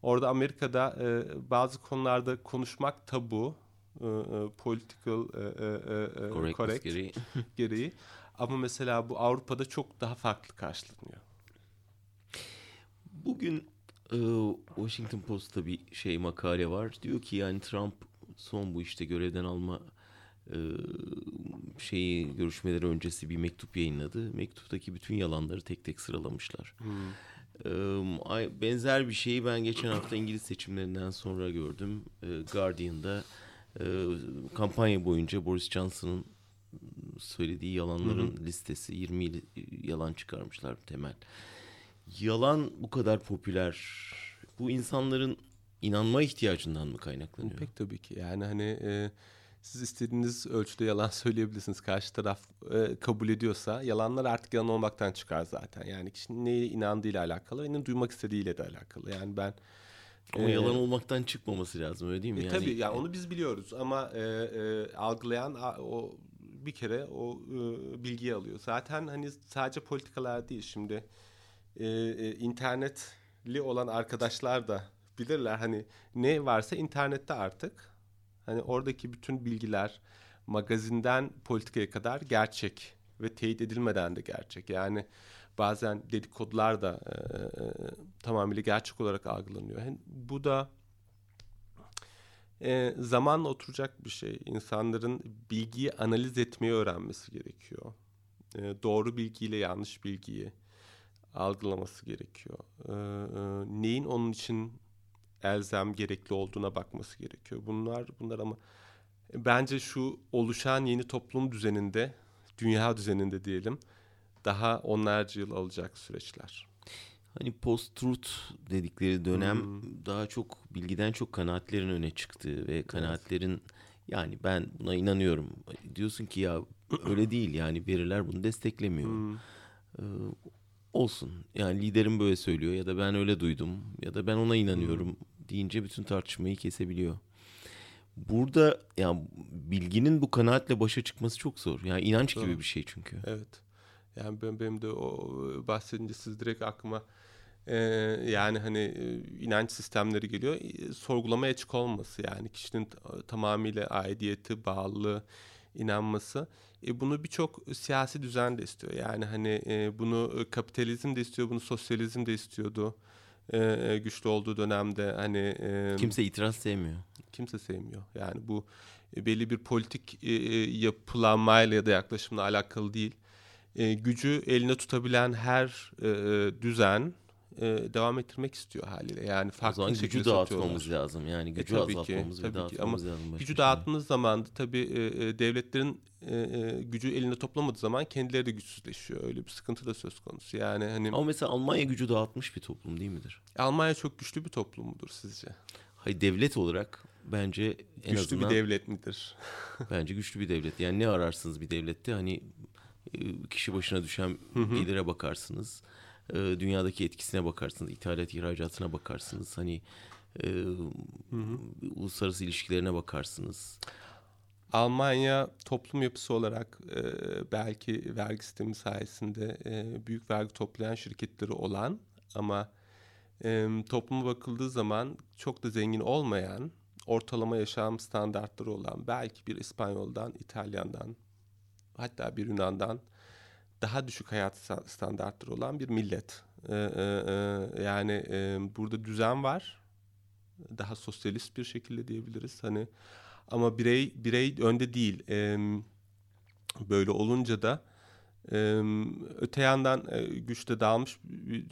orada Amerika'da e, bazı konularda konuşmak tabu e, political e, e, e, correct gereği. gereği ama mesela bu Avrupa'da çok daha farklı karşılanıyor. Bugün e, Washington Post'ta bir şey makale var diyor ki yani Trump son bu işte görevden alma şeyi görüşmeleri öncesi bir mektup yayınladı. Mektuptaki bütün yalanları tek tek sıralamışlar. Hmm. E, benzer bir şeyi ben geçen hafta İngiliz seçimlerinden sonra gördüm. E, Guardian'da e, kampanya boyunca Boris Johnson'ın söylediği yalanların hı listesi 20 yalan çıkarmışlar temel. Yalan bu kadar popüler. Bu insanların inanma ihtiyacından mı kaynaklanıyor? Pek tabii ki. Yani hani e, siz istediğiniz ölçüde yalan söyleyebilirsiniz. Karşı taraf e, kabul ediyorsa yalanlar artık yalan olmaktan çıkar zaten. Yani kişinin neye inandığıyla alakalı, neyin duymak istediğiyle de alakalı. Yani ben ama ee, yalan olmaktan çıkmaması lazım öyle değil mi? E, yani, tabii yani onu biz biliyoruz ama e, e, algılayan o bir kere o e, bilgiyi alıyor. Zaten hani sadece politikalar değil şimdi e, e, internetli olan arkadaşlar da bilirler hani ne varsa internette artık Hani oradaki bütün bilgiler magazinden politikaya kadar gerçek ve teyit edilmeden de gerçek. Yani bazen dedikodular da e, e, tamamıyla gerçek olarak algılanıyor. Yani bu da e, zamanla oturacak bir şey. İnsanların bilgiyi analiz etmeyi öğrenmesi gerekiyor. E, doğru bilgiyle yanlış bilgiyi algılaması gerekiyor. E, e, neyin onun için elzem gerekli olduğuna bakması gerekiyor. Bunlar bunlar ama bence şu oluşan yeni toplum düzeninde, dünya düzeninde diyelim daha onlarca yıl alacak süreçler. Hani post-truth dedikleri dönem hmm. daha çok bilgiden çok kanaatlerin öne çıktığı ve kanaatlerin evet. yani ben buna inanıyorum. Diyorsun ki ya öyle değil yani veriler bunu desteklemiyor. Hmm. Ee, olsun. Yani liderim böyle söylüyor ya da ben öyle duydum ya da ben ona inanıyorum. Deyince bütün tartışmayı kesebiliyor. Burada yani bilginin bu kanaatle başa çıkması çok zor. Yani inanç Doğru. gibi bir şey çünkü. Evet. Yani ben benim de o bahsedince siz direkt aklıma e, yani hani e, inanç sistemleri geliyor. E, sorgulamaya açık olması yani kişinin tamamıyla aidiyeti, bağlılığı, inanması. E, bunu birçok siyasi düzen de istiyor. Yani hani e, bunu kapitalizm de istiyor, bunu sosyalizm de istiyordu. E, e, güçlü olduğu dönemde hani e, kimse itiraz sevmiyor. Kimse sevmiyor. Yani bu e, belli bir politik e, e, yapılanmayla ya da yaklaşımla alakalı değil. E, gücü eline tutabilen her e, düzen e, devam ettirmek istiyor haliyle. Yani farklı o zaman gücü dağıtmamız lazım. Yani gücü e, tabii azaltmamız ki, ve tabii ki. Ama lazım. Gücü dağıttığınız zaman da tabii e, devletlerin e, e, gücü elinde toplamadığı zaman kendileri de güçsüzleşiyor. Öyle bir sıkıntı da söz konusu. Yani hani Ama mesela Almanya gücü dağıtmış bir toplum değil midir? Almanya çok güçlü bir toplum mudur sizce? Hayır devlet olarak bence en güçlü azından bir devlet midir? bence güçlü bir devlet. Yani ne ararsınız bir devlette? Hani e, kişi başına düşen gelire bakarsınız. E, dünyadaki etkisine bakarsınız. ithalat ihracatına bakarsınız. Hani e, uluslararası ilişkilerine bakarsınız. Almanya toplum yapısı olarak e, belki vergi sistemi sayesinde e, büyük vergi toplayan şirketleri olan ama e, topluma bakıldığı zaman çok da zengin olmayan ortalama yaşam standartları olan belki bir İspanyoldan, İtalyandan hatta bir Yunan'dan daha düşük hayat standartları olan bir millet. Ee, e, e, yani e, burada düzen var. Daha sosyalist bir şekilde diyebiliriz. Hani ama birey birey önde değil. Böyle olunca da öte yandan güçte dağılmış bir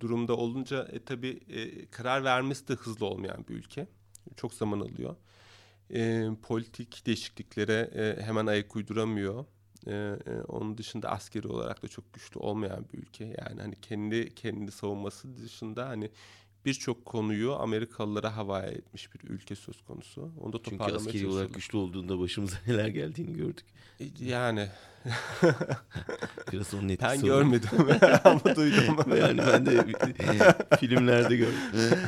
durumda olunca e, tabii karar vermesi de hızlı olmayan bir ülke. Çok zaman alıyor. E, politik değişikliklere e, hemen ayak uyduramıyor. E, e, onun dışında askeri olarak da çok güçlü olmayan bir ülke. Yani hani kendi kendi savunması dışında hani birçok konuyu Amerikalılara havaya etmiş bir ülke söz konusu. Onu da Çünkü askeri olarak güçlü olduğunda başımıza neler geldiğini gördük. E, yani. Biraz onun etkisi Ben görmedim ama duydum. yani ben de filmlerde gördüm.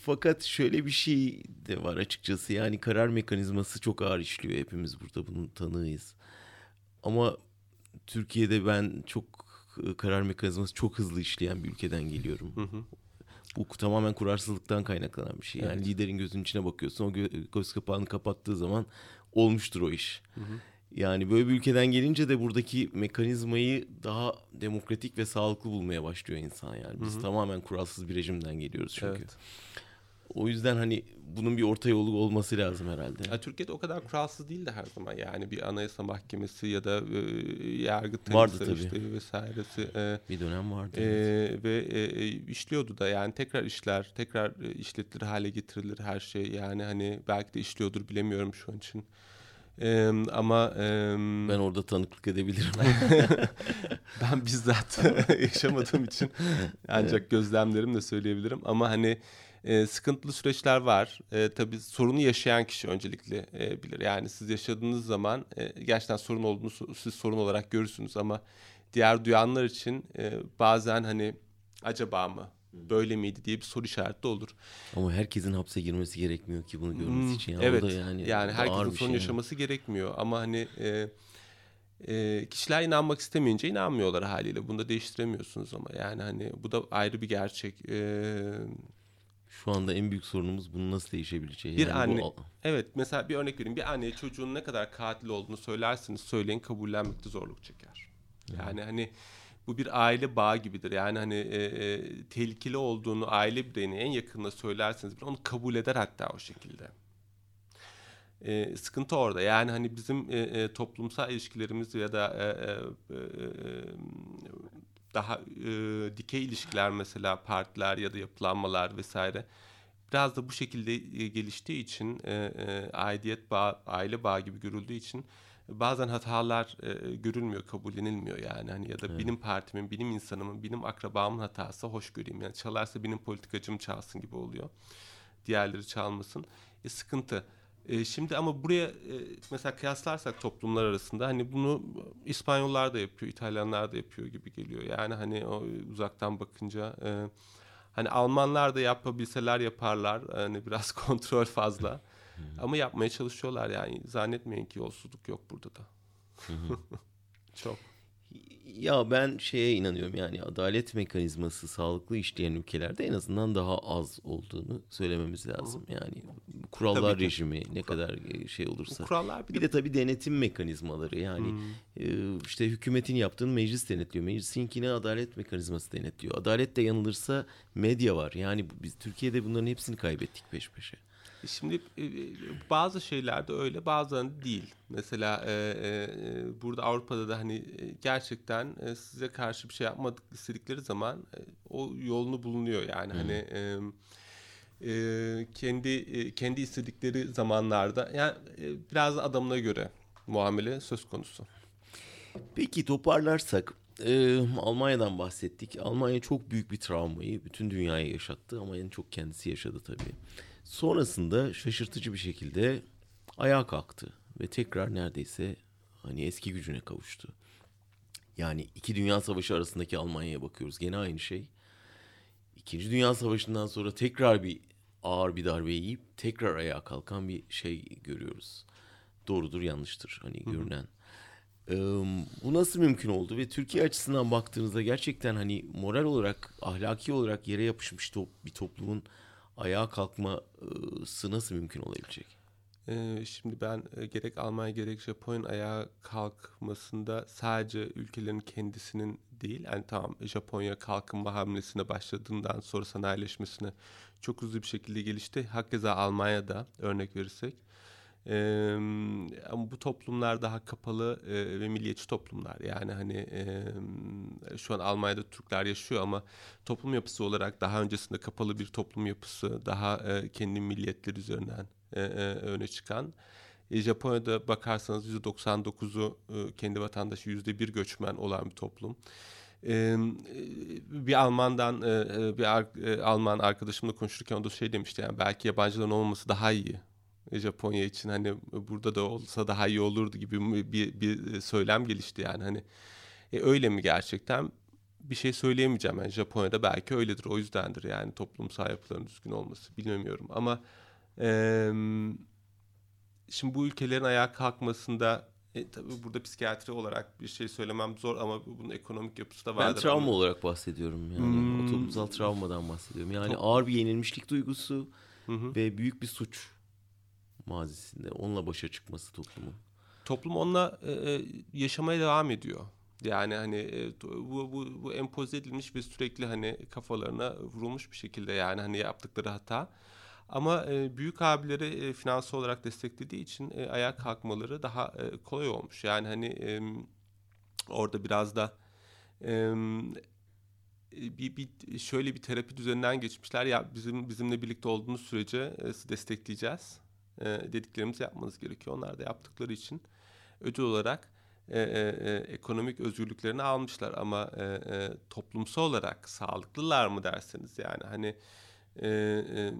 Fakat şöyle bir şey de var açıkçası. Yani karar mekanizması çok ağır işliyor. Hepimiz burada bunun tanığıyız. Ama Türkiye'de ben çok karar mekanizması çok hızlı işleyen bir ülkeden geliyorum. Hı hı. Bu tamamen kurarsızlıktan kaynaklanan bir şey. Yani evet. liderin gözünün içine bakıyorsun. O gö- göz kapağını kapattığı zaman olmuştur o iş. Hı hı. Yani böyle bir ülkeden gelince de buradaki mekanizmayı daha demokratik ve sağlıklı bulmaya başlıyor insan yani. Biz hı hı. tamamen kuralsız bir rejimden geliyoruz çünkü. Evet. O yüzden hani bunun bir orta yolu olması lazım herhalde. Ya, Türkiye'de o kadar kuralsız değil de her zaman yani bir anayasa mahkemesi ya da e, yargı vardı tabii. vesairesi. E, bir dönem vardı. E, evet. Ve e, işliyordu da yani tekrar işler, tekrar e, işletilir hale getirilir her şey. Yani hani belki de işliyordur bilemiyorum şu an için. Ee, ama e, ben orada tanıklık edebilirim. ben bizzat yaşamadığım için ancak gözlemlerimle söyleyebilirim. Ama hani e, sıkıntılı süreçler var. E, tabii sorunu yaşayan kişi öncelikle e, bilir. Yani siz yaşadığınız zaman e, gerçekten sorun olduğunu siz sorun olarak görürsünüz ama diğer duyanlar için e, bazen hani acaba mı böyle miydi diye bir soru işareti olur. Ama herkesin hapse girmesi gerekmiyor ki bunu görmesi hmm, için. Yani evet. yani yani herkesin son şey yaşaması yani. gerekmiyor ama hani e, e, kişiler inanmak istemeyince inanmıyorlar haliyle. Bunu da değiştiremiyorsunuz ama yani hani bu da ayrı bir gerçek. E, şu anda en büyük sorunumuz bunu nasıl değişebileceği. Bir yani anne, bu... evet mesela bir örnek vereyim. Bir anne çocuğun ne kadar katil olduğunu söylersiniz söyleyin kabullenmekte zorluk çeker. Yani, yani hani bu bir aile bağı gibidir. Yani hani e, e, tehlikeli olduğunu aile bireyine en yakınına söylerseniz onu kabul eder hatta o şekilde. E, sıkıntı orada. Yani hani bizim e, e, toplumsal ilişkilerimiz ya da e, e, e, daha e, dikey ilişkiler mesela partiler ya da yapılanmalar vesaire biraz da bu şekilde e, geliştiği için e, e, aidiyet bağ, aile bağı gibi görüldüğü için bazen hatalar e, görülmüyor, kabullenilmiyor yani. Hani ya da evet. benim partimin, benim insanımın, benim akrabamın hatası hoş göreyim. Yani çalarsa benim politikacım çalsın gibi oluyor. Diğerleri çalmasın. E, sıkıntı. E, şimdi ama buraya e, mesela kıyaslarsak toplumlar arasında hani bunu İspanyollar da yapıyor, İtalyanlar da yapıyor gibi geliyor. Yani hani o uzaktan bakınca e, hani Almanlar da yapabilseler yaparlar. Hani biraz kontrol fazla. Ama yapmaya çalışıyorlar yani. Zannetmeyin ki yolsuzluk yok burada da. Çok. Ya ben şeye inanıyorum yani adalet mekanizması sağlıklı işleyen ülkelerde en azından daha az olduğunu söylememiz lazım. Yani kurallar rejimi ne kadar e, şey olursa. Kurallar bir, bir de, de tabii denetim mekanizmaları yani hmm. e, işte hükümetin yaptığını meclis denetliyor. Meclisinkini adalet mekanizması denetliyor. Adalet de yanılırsa medya var. Yani biz Türkiye'de bunların hepsini kaybettik peş peşe. Şimdi e, e, bazı şeylerde öyle bazılarında değil. Mesela e, e, burada Avrupa'da da hani gerçekten e, size karşı bir şey yapmadık istedikleri zaman e, o yolunu bulunuyor yani hmm. hani e, e, kendi e, kendi istedikleri zamanlarda yani e, biraz adamına göre muamele söz konusu. Peki toparlarsak e, Almanya'dan bahsettik. Almanya çok büyük bir travmayı bütün dünyaya yaşattı ama en çok kendisi yaşadı tabii. Sonrasında şaşırtıcı bir şekilde ayağa kalktı ve tekrar neredeyse hani eski gücüne kavuştu. Yani iki dünya savaşı arasındaki Almanya'ya bakıyoruz. Gene aynı şey. İkinci Dünya Savaşı'ndan sonra tekrar bir ağır bir darbe yiyip tekrar ayağa kalkan bir şey görüyoruz. Doğrudur yanlıştır hani görünen. Ee, bu nasıl mümkün oldu ve Türkiye açısından baktığınızda gerçekten hani moral olarak ahlaki olarak yere yapışmış top, bir toplumun ayağa kalkması nasıl mümkün olabilecek? Şimdi ben gerek Almanya gerek Japonya ayağa kalkmasında sadece ülkelerin kendisinin değil. Yani tamam Japonya kalkınma hamlesine başladığından sonra sanayileşmesine çok hızlı bir şekilde gelişti. Hakeza Almanya'da örnek verirsek. Ee, ama bu toplumlar daha kapalı e, ve milliyetçi toplumlar. Yani hani e, şu an Almanya'da Türkler yaşıyor ama toplum yapısı olarak daha öncesinde kapalı bir toplum yapısı, daha e, kendi milliyetleri üzerinden e, e, öne çıkan. E, Japonya'da bakarsanız %99'u e, kendi vatandaşı %1 göçmen olan bir toplum. E, bir Alman'dan e, e bir e, Alman arkadaşımla konuşurken o da şey demişti yani belki yabancıların olmaması daha iyi Japonya için hani burada da olsa daha iyi olurdu gibi bir, bir söylem gelişti yani hani e, öyle mi gerçekten bir şey söyleyemeyeceğim yani Japonya'da belki öyledir o yüzdendir yani toplumsal yapıların düzgün olması bilmiyorum ama e, şimdi bu ülkelerin ayağa kalkmasında e, tabii burada psikiyatri olarak bir şey söylemem zor ama bunun ekonomik yapısı da vardır. Ben travma ama... olarak bahsediyorum yani hmm. o toplumsal travmadan bahsediyorum. Yani Top... ağır bir yenilmişlik duygusu hı hı. ve büyük bir suç mazisinde onunla başa çıkması toplumun. Toplum onunla e, e, yaşamaya devam ediyor. Yani hani e, bu, bu, bu empoze edilmiş ve sürekli hani kafalarına vurulmuş bir şekilde yani hani yaptıkları hata. Ama e, büyük abileri e, finansal olarak desteklediği için e, ayağa kalkmaları daha e, kolay olmuş. Yani hani e, orada biraz da e, bir, bir şöyle bir terapi düzeninden geçmişler. Ya bizim bizimle birlikte olduğunuz sürece e, destekleyeceğiz e, dediklerimizi yapmanız gerekiyor. Onlar da yaptıkları için ödül olarak e, e, e, ekonomik özgürlüklerini almışlar. Ama e, e, toplumsal olarak sağlıklılar mı derseniz yani hani e, e,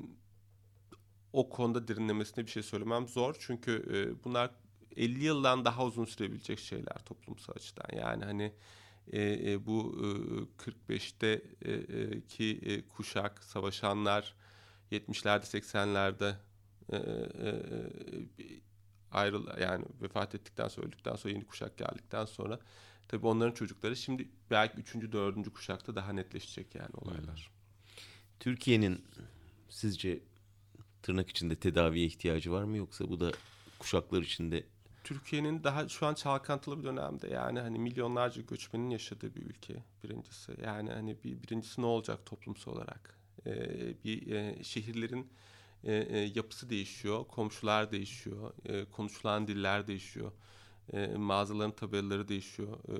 o konuda derinlemesine bir şey söylemem zor. Çünkü e, bunlar 50 yıldan daha uzun sürebilecek şeyler toplumsal açıdan. Yani hani e, e, bu e, 45'te e, e, e, kuşak savaşanlar 70'lerde 80'lerde e, e, ayrıl yani vefat ettikten sonra öldükten sonra yeni kuşak geldikten sonra tabii onların çocukları şimdi belki üçüncü dördüncü kuşakta daha netleşecek yani olaylar. Türkiye'nin sizce tırnak içinde tedaviye ihtiyacı var mı yoksa bu da kuşaklar içinde Türkiye'nin daha şu an çalkantılı bir dönemde yani hani milyonlarca göçmenin yaşadığı bir ülke birincisi. Yani hani bir, birincisi ne olacak toplumsal olarak? Ee, bir e, şehirlerin e, e, yapısı değişiyor, komşular değişiyor, e, konuşulan diller değişiyor, e, mağazaların tabelaları değişiyor. E,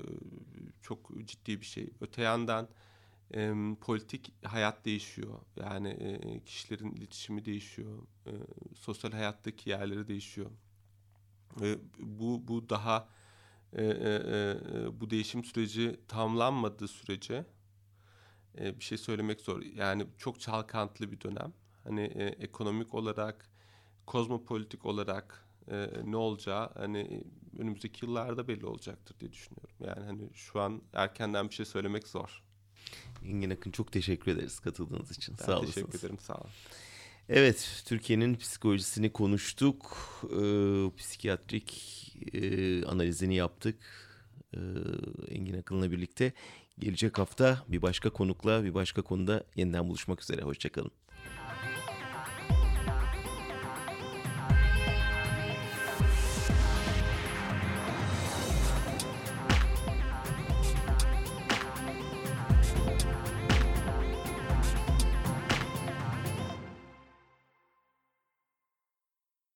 çok ciddi bir şey. Öte yandan e, politik hayat değişiyor. Yani e, kişilerin iletişimi değişiyor, e, sosyal hayattaki yerleri değişiyor. E, bu bu daha e, e, e, bu değişim süreci tamamlanmadığı sürece e, bir şey söylemek zor. Yani çok çalkantılı bir dönem hani e, ekonomik olarak, kozmopolitik olarak e, ne olacağı hani önümüzdeki yıllarda belli olacaktır diye düşünüyorum. Yani hani şu an erkenden bir şey söylemek zor. Engin Akın çok teşekkür ederiz katıldığınız için. Ben sağ olasınız. teşekkür ederim sağ olun. Evet, Türkiye'nin psikolojisini konuştuk. Ee, psikiyatrik e, analizini yaptık. Ee, Engin Akın'la birlikte. Gelecek hafta bir başka konukla, bir başka konuda yeniden buluşmak üzere. Hoşçakalın.